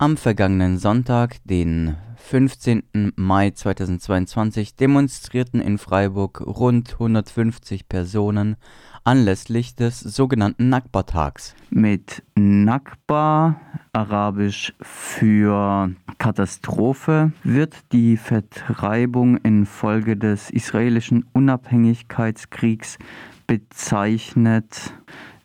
Am vergangenen Sonntag, den 15. Mai 2022, demonstrierten in Freiburg rund 150 Personen anlässlich des sogenannten Nakba-Tags. Mit Nakba, arabisch für Katastrophe, wird die Vertreibung infolge des israelischen Unabhängigkeitskriegs bezeichnet.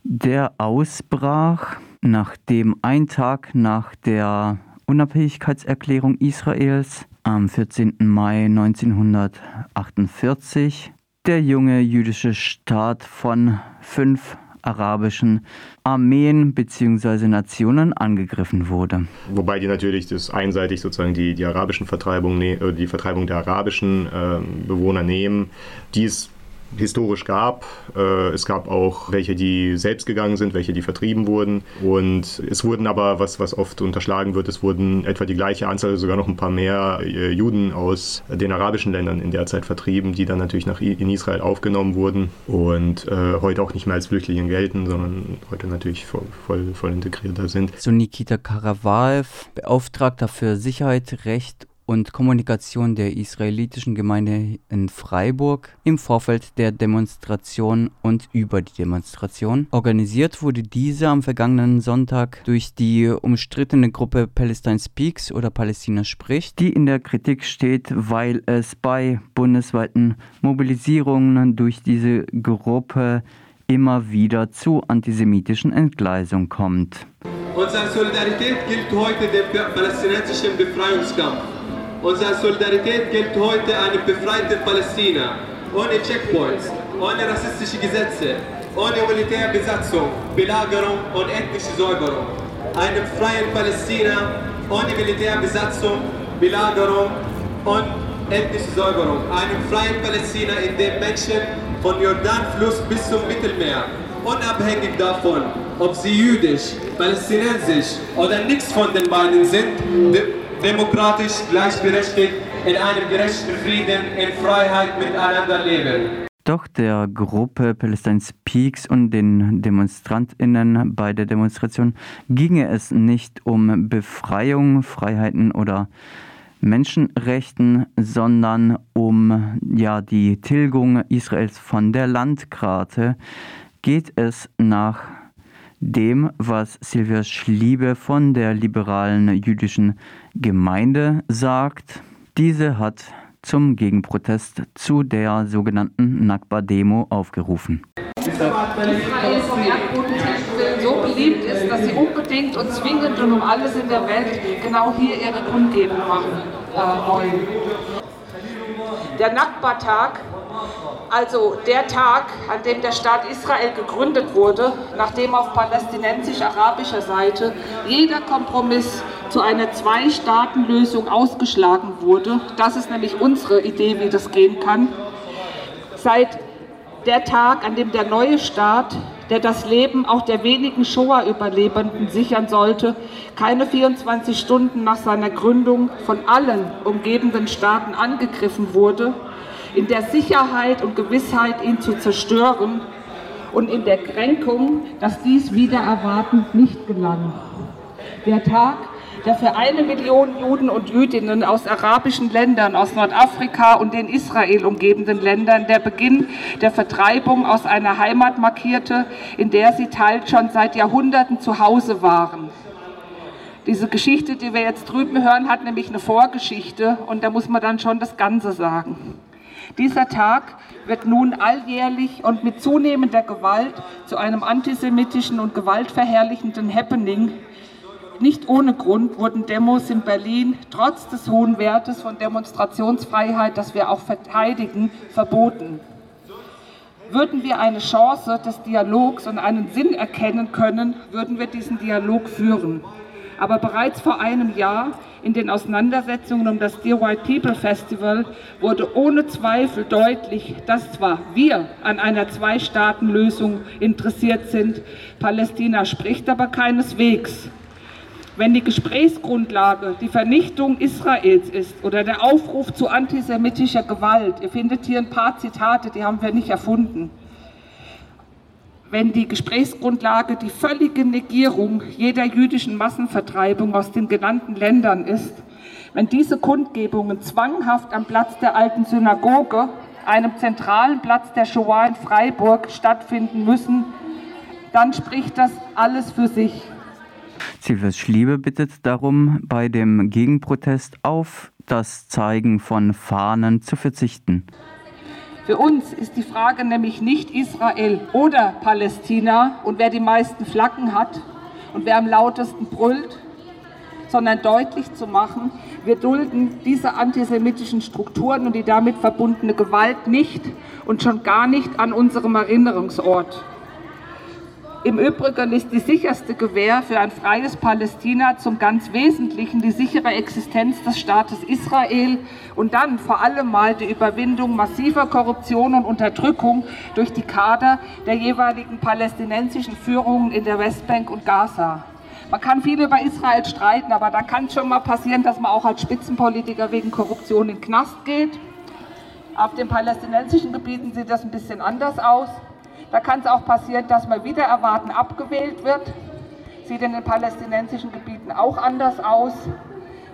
Der ausbrach, nachdem ein Tag nach der Unabhängigkeitserklärung Israels am 14. Mai 1948 der junge jüdische Staat von fünf arabischen Armeen bzw. Nationen angegriffen wurde. Wobei die natürlich das einseitig sozusagen die, die arabischen Vertreibung, äh, die Vertreibung der arabischen äh, Bewohner nehmen, die es historisch gab. Äh, es gab auch welche, die selbst gegangen sind, welche, die vertrieben wurden. Und es wurden aber, was, was oft unterschlagen wird, es wurden etwa die gleiche Anzahl, sogar noch ein paar mehr äh, Juden aus den arabischen Ländern in der Zeit vertrieben, die dann natürlich nach, in Israel aufgenommen wurden und äh, heute auch nicht mehr als Flüchtlinge gelten, sondern heute natürlich voll, voll, voll integrierter sind. So Nikita Karavaev, Beauftragter für Sicherheit, Recht und Kommunikation der israelitischen Gemeinde in Freiburg im Vorfeld der Demonstration und über die Demonstration. Organisiert wurde diese am vergangenen Sonntag durch die umstrittene Gruppe Palestine Speaks oder Palästina spricht, die in der Kritik steht, weil es bei bundesweiten Mobilisierungen durch diese Gruppe immer wieder zu antisemitischen Entgleisungen kommt. Unsere Solidarität gilt heute dem palästinensischen Befreiungskampf. Unsere Solidarität gilt heute einem befreiten Palästina, ohne Checkpoints, ohne rassistische Gesetze, ohne Militärbesatzung, Belagerung und ethnische Säuberung. Einem freien Palästina ohne Militärbesatzung, Belagerung und ethnische Säuberung. Einem freien Palästina, in dem Menschen von Jordanfluss bis zum Mittelmeer, unabhängig davon, ob sie jüdisch, palästinensisch oder nichts von den beiden sind, demokratisch, gleichberechtigt, in einem gerechten Frieden, in Freiheit miteinander leben. Doch der Gruppe Palestine Speaks und den DemonstrantInnen bei der Demonstration ginge es nicht um Befreiung, Freiheiten oder Menschenrechten, sondern um ja, die Tilgung Israels von der Landkarte. Geht es nach dem, was Silvia Schliebe von der liberalen jüdischen Gemeinde sagt. Diese hat zum Gegenprotest zu der sogenannten Nakba-Demo aufgerufen. Israel vom Erdbodentext so beliebt ist, dass sie unbedingt und zwingend und um alles in der Welt genau hier ihre Kundgebung machen äh, wollen. Der Nakba-Tag also der Tag, an dem der Staat Israel gegründet wurde, nachdem auf palästinensisch-arabischer Seite jeder Kompromiss zu einer Zwei-Staaten-Lösung ausgeschlagen wurde. Das ist nämlich unsere Idee, wie das gehen kann. Seit der Tag, an dem der neue Staat, der das Leben auch der wenigen Shoah-Überlebenden sichern sollte, keine 24 Stunden nach seiner Gründung von allen umgebenden Staaten angegriffen wurde, in der Sicherheit und Gewissheit, ihn zu zerstören und in der Kränkung, dass dies wieder erwartend nicht gelang. Der Tag, der für eine Million Juden und Jüdinnen aus arabischen Ländern, aus Nordafrika und den Israel umgebenden Ländern der Beginn der Vertreibung aus einer Heimat markierte, in der sie teils schon seit Jahrhunderten zu Hause waren. Diese Geschichte, die wir jetzt drüben hören, hat nämlich eine Vorgeschichte und da muss man dann schon das Ganze sagen. Dieser Tag wird nun alljährlich und mit zunehmender Gewalt zu einem antisemitischen und gewaltverherrlichenden Happening. Nicht ohne Grund wurden Demos in Berlin trotz des hohen Wertes von Demonstrationsfreiheit, das wir auch verteidigen, verboten. Würden wir eine Chance des Dialogs und einen Sinn erkennen können, würden wir diesen Dialog führen. Aber bereits vor einem Jahr in den Auseinandersetzungen um das Dear White People Festival wurde ohne Zweifel deutlich, dass zwar wir an einer Zwei-Staaten-Lösung interessiert sind, Palästina spricht aber keineswegs. Wenn die Gesprächsgrundlage die Vernichtung Israels ist oder der Aufruf zu antisemitischer Gewalt, ihr findet hier ein paar Zitate, die haben wir nicht erfunden, wenn die Gesprächsgrundlage die völlige Negierung jeder jüdischen Massenvertreibung aus den genannten Ländern ist, wenn diese Kundgebungen zwanghaft am Platz der alten Synagoge, einem zentralen Platz der Shoah in Freiburg, stattfinden müssen, dann spricht das alles für sich. Silvers Schliebe bittet darum, bei dem Gegenprotest auf das Zeigen von Fahnen zu verzichten. Für uns ist die Frage nämlich nicht Israel oder Palästina und wer die meisten Flaggen hat und wer am lautesten brüllt, sondern deutlich zu machen, wir dulden diese antisemitischen Strukturen und die damit verbundene Gewalt nicht und schon gar nicht an unserem Erinnerungsort. Im Übrigen ist die sicherste Gewähr für ein freies Palästina zum ganz Wesentlichen die sichere Existenz des Staates Israel und dann vor allem mal die Überwindung massiver Korruption und Unterdrückung durch die Kader der jeweiligen palästinensischen Führungen in der Westbank und Gaza. Man kann viel über Israel streiten, aber da kann es schon mal passieren, dass man auch als Spitzenpolitiker wegen Korruption in den Knast geht. Auf den palästinensischen Gebieten sieht das ein bisschen anders aus. Da kann es auch passieren, dass man wieder erwarten abgewählt wird. Sieht in den palästinensischen Gebieten auch anders aus.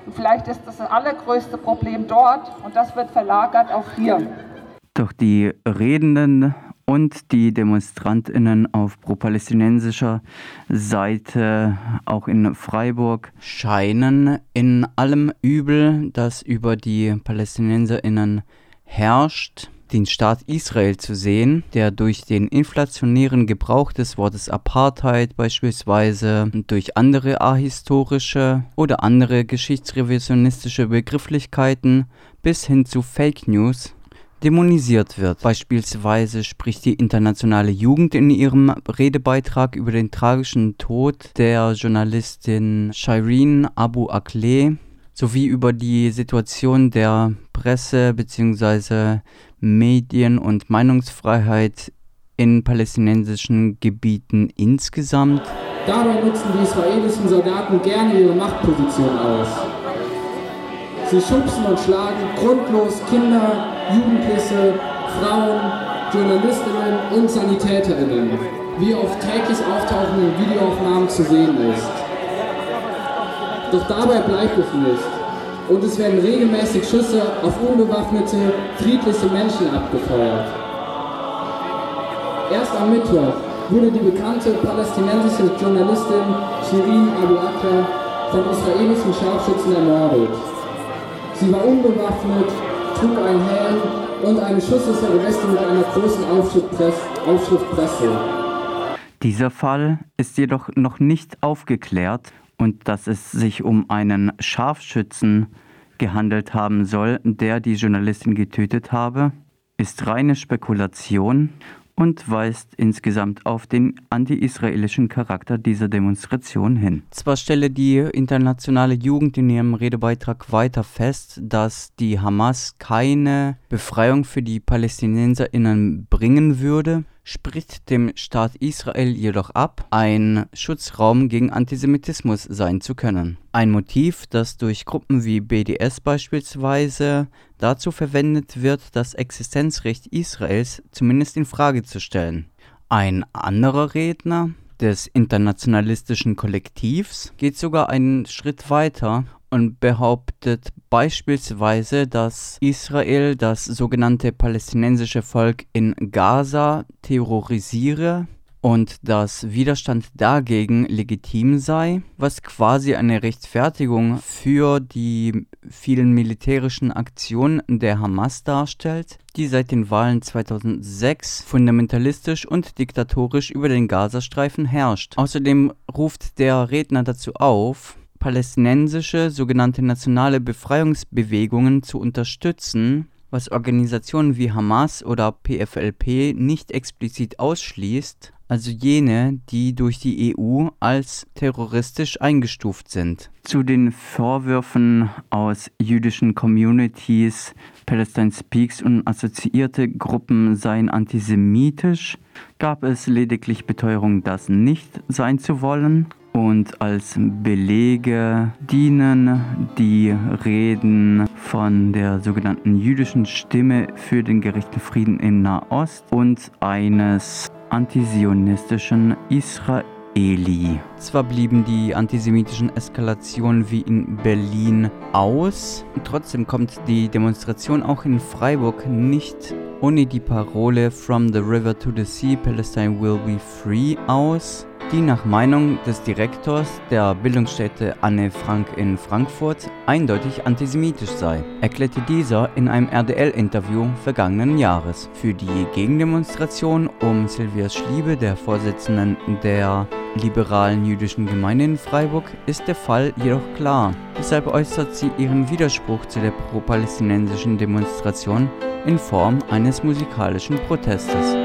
Und vielleicht ist das allergrößte Problem dort und das wird verlagert auf hier. Doch die Redenden und die Demonstrantinnen auf pro-palästinensischer Seite, auch in Freiburg, scheinen in allem Übel, das über die Palästinenserinnen herrscht, den Staat Israel zu sehen, der durch den inflationären Gebrauch des Wortes Apartheid beispielsweise durch andere ahistorische oder andere geschichtsrevisionistische Begrifflichkeiten bis hin zu Fake News dämonisiert wird. Beispielsweise spricht die internationale Jugend in ihrem Redebeitrag über den tragischen Tod der Journalistin Shireen Abu Akleh sowie über die Situation der Presse bzw. Medien- und Meinungsfreiheit in palästinensischen Gebieten insgesamt. Dabei nutzen die israelischen Soldaten gerne ihre Machtposition aus. Sie schubsen und schlagen grundlos Kinder, Jugendliche, Frauen, Journalistinnen und Sanitäterinnen, wie auf täglich auftauchenden Videoaufnahmen zu sehen ist. Doch dabei bleibt es nicht und es werden regelmäßig Schüsse auf unbewaffnete, friedliche Menschen abgefeuert. Erst am Mittwoch wurde die bekannte palästinensische Journalistin Shirin Abu Akleh von israelischen Scharfschützen ermordet. Sie war unbewaffnet, trug einen Helm und eine schusssichere Weste mit einer großen Aufschrift, Press, Aufschrift Presse. Dieser Fall ist jedoch noch nicht aufgeklärt und dass es sich um einen Scharfschützen gehandelt haben soll, der die Journalistin getötet habe, ist reine Spekulation und weist insgesamt auf den anti-israelischen Charakter dieser Demonstration hin. Zwar stelle die internationale Jugend in ihrem Redebeitrag weiter fest, dass die Hamas keine Befreiung für die Palästinenserinnen bringen würde, spricht dem Staat Israel jedoch ab, ein Schutzraum gegen Antisemitismus sein zu können. Ein Motiv, das durch Gruppen wie BDS beispielsweise dazu verwendet wird, das Existenzrecht Israels zumindest in Frage zu stellen. Ein anderer Redner des internationalistischen Kollektivs geht sogar einen Schritt weiter und behauptet beispielsweise, dass Israel das sogenannte palästinensische Volk in Gaza terrorisiere und dass Widerstand dagegen legitim sei, was quasi eine Rechtfertigung für die vielen militärischen Aktionen der Hamas darstellt, die seit den Wahlen 2006 fundamentalistisch und diktatorisch über den Gazastreifen herrscht. Außerdem ruft der Redner dazu auf, palästinensische sogenannte nationale Befreiungsbewegungen zu unterstützen, was Organisationen wie Hamas oder PFLP nicht explizit ausschließt, also jene, die durch die EU als terroristisch eingestuft sind. Zu den Vorwürfen aus jüdischen Communities, Palestine Speaks und assoziierte Gruppen seien antisemitisch, gab es lediglich Beteuerung, das nicht sein zu wollen. Und als Belege dienen die Reden von der sogenannten jüdischen Stimme für den gerechten Frieden in Nahost und eines antizionistischen Israeli. Zwar blieben die antisemitischen Eskalationen wie in Berlin aus, trotzdem kommt die Demonstration auch in Freiburg nicht ohne die Parole From the River to the Sea, Palestine will be free aus die nach Meinung des Direktors der Bildungsstätte Anne Frank in Frankfurt eindeutig antisemitisch sei, erklärte dieser in einem RDL-Interview vergangenen Jahres. Für die Gegendemonstration um Silvia Schliebe, der Vorsitzenden der liberalen jüdischen Gemeinde in Freiburg, ist der Fall jedoch klar. Deshalb äußert sie ihren Widerspruch zu der pro-palästinensischen Demonstration in Form eines musikalischen Protestes.